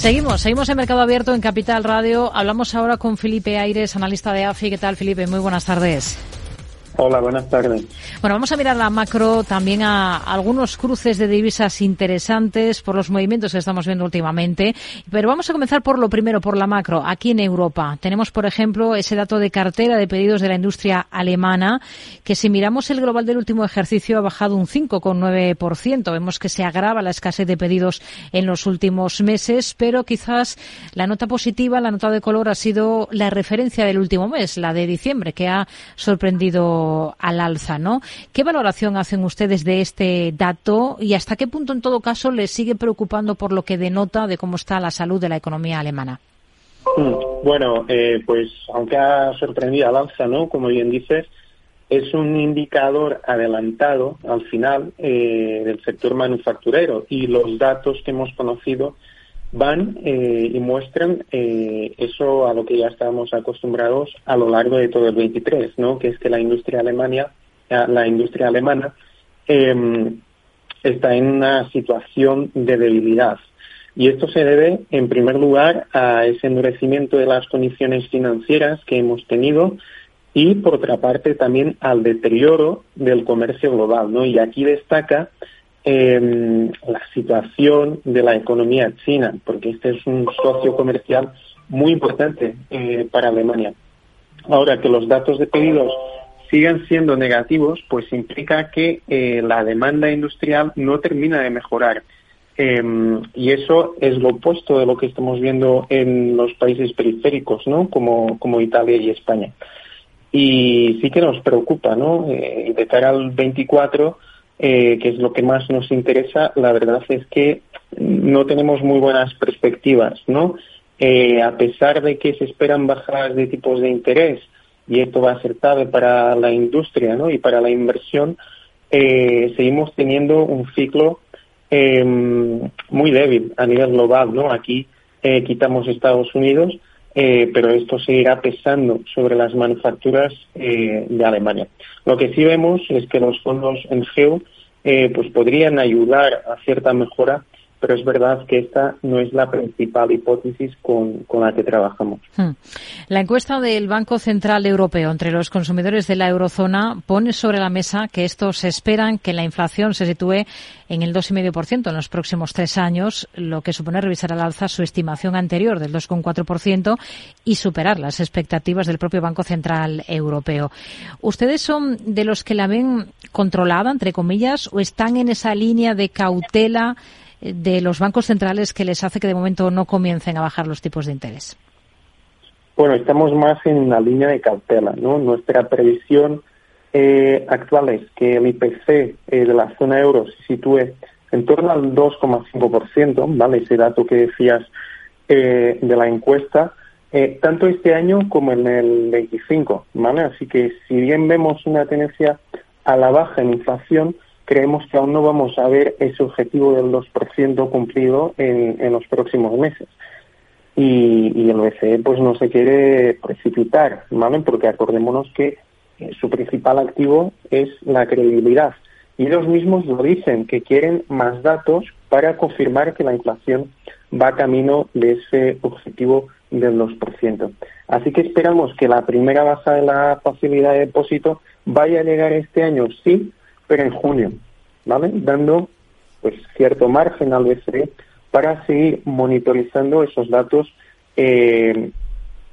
Seguimos, seguimos en Mercado Abierto en Capital Radio. Hablamos ahora con Felipe Aires, analista de AFI. ¿Qué tal, Felipe? Muy buenas tardes. Hola, buenas tardes. Bueno, vamos a mirar la macro, también a algunos cruces de divisas interesantes por los movimientos que estamos viendo últimamente. Pero vamos a comenzar por lo primero, por la macro. Aquí en Europa tenemos, por ejemplo, ese dato de cartera de pedidos de la industria alemana, que si miramos el global del último ejercicio ha bajado un 5,9%. Vemos que se agrava la escasez de pedidos en los últimos meses, pero quizás la nota positiva, la nota de color ha sido la referencia del último mes, la de diciembre, que ha sorprendido al alza, ¿no? ¿Qué valoración hacen ustedes de este dato y hasta qué punto, en todo caso, les sigue preocupando por lo que denota de cómo está la salud de la economía alemana? Mm, bueno, eh, pues aunque ha sorprendido al alza, ¿no? Como bien dices, es un indicador adelantado al final eh, del sector manufacturero y los datos que hemos conocido van eh, y muestran eh, eso a lo que ya estábamos acostumbrados a lo largo de todo el 23, ¿no? Que es que la industria alemania, la industria alemana em, está en una situación de debilidad. Y esto se debe, en primer lugar, a ese endurecimiento de las condiciones financieras que hemos tenido y, por otra parte, también al deterioro del comercio global, ¿no? Y aquí destaca eh, la situación de la economía china, porque este es un socio comercial muy importante eh, para Alemania. Ahora que los datos de pedidos sigan siendo negativos, pues implica que eh, la demanda industrial no termina de mejorar. Em, y eso es lo opuesto de lo que estamos viendo en los países periféricos, ¿no? Como, como Italia y España. Y sí que nos preocupa, ¿no? Eh, de cara al 24, eh, que es lo que más nos interesa, la verdad es que no tenemos muy buenas perspectivas, ¿no? Eh, a pesar de que se esperan bajadas de tipos de interés, y esto va a ser clave para la industria ¿no? y para la inversión, eh, seguimos teniendo un ciclo em, muy débil a nivel global. ¿no? Aquí quitamos Estados Unidos, pero esto seguirá pesando sobre las manufacturas de Alemania. Lo que sí vemos es que los fondos en GEO eh, pues podrían ayudar a cierta mejora pero es verdad que esta no es la principal hipótesis con, la que trabajamos. Hmm. La encuesta del Banco Central Europeo entre los consumidores de la eurozona pone sobre la mesa que estos esperan que la inflación se sitúe en el 2,5% en los próximos tres años, lo que supone revisar al alza su estimación anterior del 2,4% y superar las expectativas del propio Banco Central Europeo. ¿Ustedes son de los que la ven controlada, entre comillas, o están en esa línea de cautela? De los bancos centrales que les hace que de momento no comiencen a bajar los tipos de interés? Bueno, estamos más en la línea de cautela, ¿no? Nuestra previsión eh, actual es que el IPC eh, de la zona euro se sitúe en torno al 2,5%, ¿vale? Ese dato que decías eh, de la encuesta, tanto este año como en el 25, ¿vale? Así que si bien vemos una tendencia a la baja en inflación, creemos que aún no vamos a ver ese objetivo del 2% cumplido en, los próximos meses. Y, el BCE pues no se quiere precipitar, ¿vale? Porque acordémonos que eh, su principal activo es la credibilidad. Y ellos mismos lo dicen, que quieren más datos para confirmar que la inflación va camino de ese objetivo del 2%. Así que esperamos que la primera baja de la facilidad de depósito vaya a llegar este año, sí, pero en junio, ¿vale? Dando pues cierto margen al BCE para seguir monitorizando esos datos eh,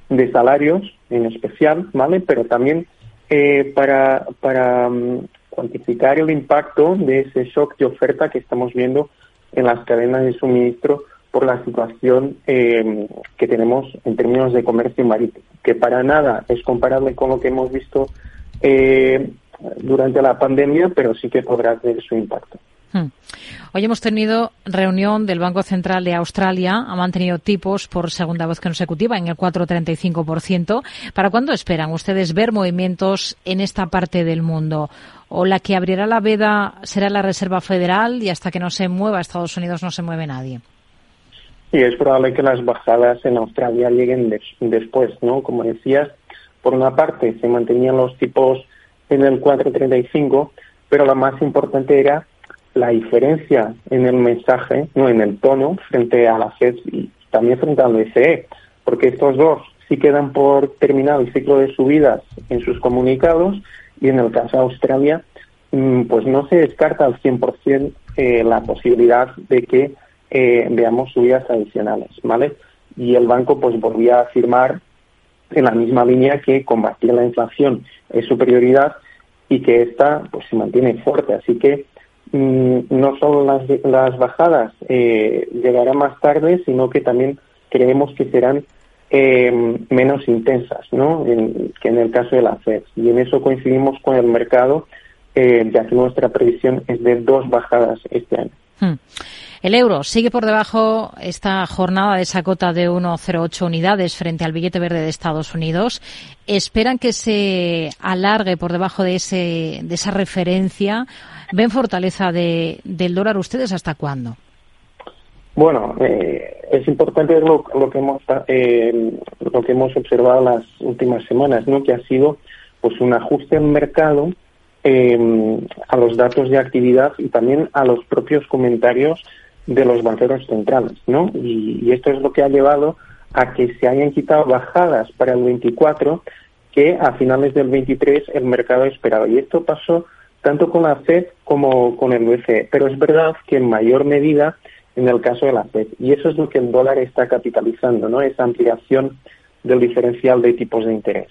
de salarios en especial, ¿vale? Pero también eh, para, para mm, cuantificar el impacto de ese shock de oferta que estamos viendo en las cadenas de suministro por la situación eh, que tenemos en términos de comercio marítimo, que para nada es comparable con lo que hemos visto eh, durante la pandemia, pero sí que podrá tener su impacto. Hmm. Hoy hemos tenido reunión del Banco Central de Australia. Ha mantenido tipos por segunda vez consecutiva en el 4,35%. ¿Para cuándo esperan ustedes ver movimientos en esta parte del mundo? ¿O la que abrirá la veda será la Reserva Federal y hasta que no se mueva Estados Unidos no se mueve nadie? Sí, es probable que las bajadas en Australia lleguen después, ¿no? Como decías, por una parte se mantenían los tipos en el 435, pero la más importante era la diferencia en el mensaje, no en el tono, frente a la FED y, también frente al BCE, porque estos dos sí quedan por terminar el ciclo de subidas en sus comunicados y en el caso de Australia, mm, pues no se descarta al 100% eh, la posibilidad de que eh, veamos subidas adicionales, ¿vale? Y el banco pues volvía a afirmar en la misma línea que combatir la inflación es su prioridad y que esta pues se mantiene fuerte. Así que mm, no solo las, las bajadas eh, llegarán más tarde, sino que también creemos que serán eh, menos intensas, ¿no? que en el caso de la FED. Y en eso coincidimos con el mercado, eh, ya que nuestra previsión es de dos bajadas este año. Hmm. El euro sigue por debajo esta jornada de esa cota de 1,08 unidades frente al billete verde de Estados Unidos. ¿Esperan que se alargue por debajo de, ese, de esa referencia? ¿Ven fortaleza de, del dólar ustedes hasta cuándo? Bueno, eh, es importante lo, lo que hemos eh, lo que hemos observado las últimas semanas, ¿no? Que ha sido pues un ajuste en mercado eh, a los datos de actividad y también a los propios comentarios de los banqueros centrales, ¿no? Y, esto es lo que ha llevado a que se hayan quitado bajadas para el 24 que a finales del 23 el mercado esperaba. Y esto pasó tanto con la FED como con el BCE. Pero es verdad que en mayor medida en el caso de la FED. Y eso es lo que el dólar está capitalizando, ¿no? Esa ampliación del diferencial de tipos de interés.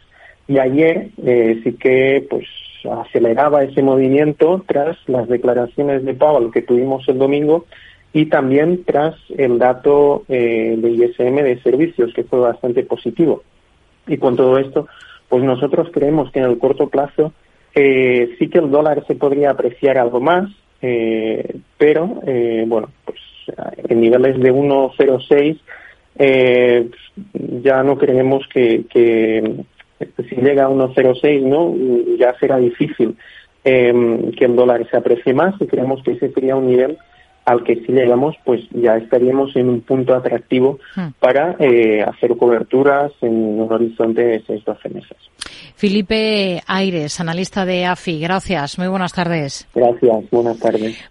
Y ayer eh, sí que pues aceleraba ese movimiento tras las declaraciones de Powell que tuvimos el domingo y también tras el dato eh, de ISM de servicios, que fue bastante positivo. Y con todo esto, pues nosotros creemos que en el corto plazo eh, sí que el dólar se podría apreciar algo más, eh, pero bueno, pues en niveles de 1,06 eh, ya no creemos que, si llega a 1,06 no ya será difícil que el dólar se aprecie más y creemos que ese sería un nivel al que si llegamos, pues ya estaríamos en un punto atractivo hmm. para eh, hacer coberturas en un horizonte de 6-12 meses. Felipe Aires, analista de AFI, gracias. Muy buenas tardes. Gracias, buenas tardes.